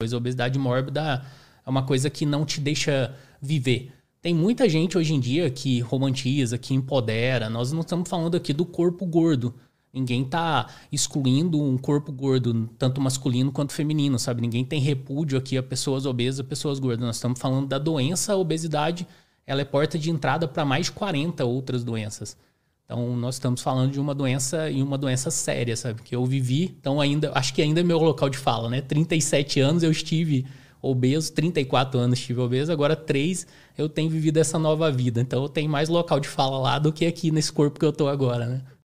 A obesidade mórbida é uma coisa que não te deixa viver. Tem muita gente hoje em dia que romantiza, que empodera. Nós não estamos falando aqui do corpo gordo. Ninguém está excluindo um corpo gordo, tanto masculino quanto feminino, sabe? Ninguém tem repúdio aqui a pessoas obesas, pessoas gordas. Nós estamos falando da doença, a obesidade, ela é porta de entrada para mais de 40 outras doenças. Então, nós estamos falando de uma doença e uma doença séria, sabe? Que eu vivi, então ainda, acho que ainda é meu local de fala, né? 37 anos eu estive obeso, 34 anos estive obeso, agora 3 eu tenho vivido essa nova vida. Então, eu tenho mais local de fala lá do que aqui nesse corpo que eu tô agora, né?